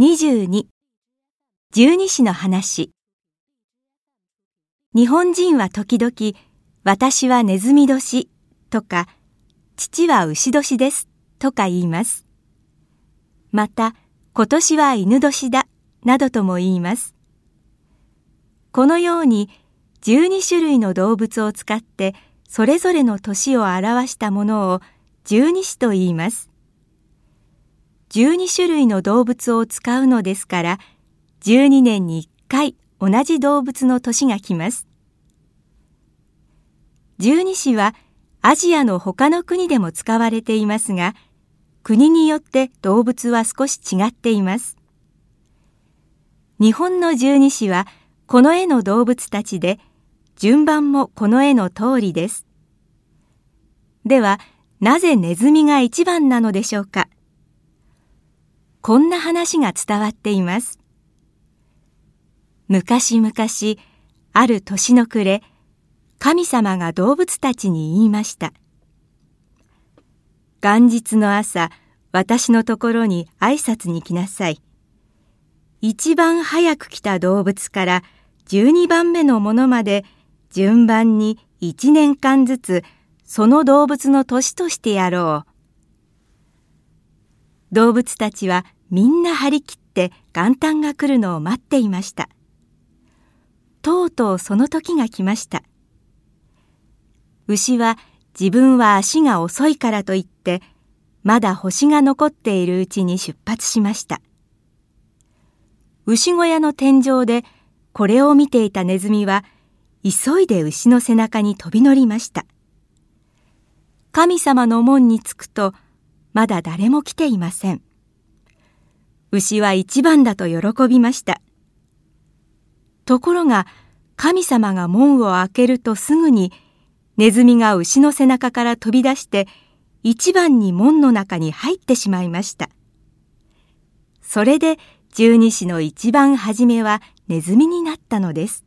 22十二。支の話。日本人は時々私はネズミ年。とか父は牛年です。とか言います。また今年は犬年だ。などとも言います。このように12種類の動物を使ってそれぞれの年を表したものを十二支と言います。12種類の動物を使うのですから12年に1回同じ動物の年が来ます。十二支はアジアの他の国でも使われていますが国によって動物は少し違っています。日本の十二支はこの絵の動物たちで順番もこの絵の通りです。ではなぜネズミが一番なのでしょうか？こんな話が伝わっています。昔々、ある年の暮れ、神様が動物たちに言いました。元日の朝、私のところに挨拶に来なさい。一番早く来た動物から12番目のものまで順番に1年間ずつその動物の年としてやろう。動物たちはみんな張り切って元旦が来るのを待っていました。とうとうその時が来ました。牛は自分は足が遅いからといってまだ星が残っているうちに出発しました。牛小屋の天井でこれを見ていたネズミは急いで牛の背中に飛び乗りました。神様の門に着くとまだ誰も来ていません。牛は一番だと喜びました。ところが神様が門を開けるとすぐにネズミが牛の背中から飛び出して一番に門の中に入ってしまいました。それで十二支の一番初めはネズミになったのです。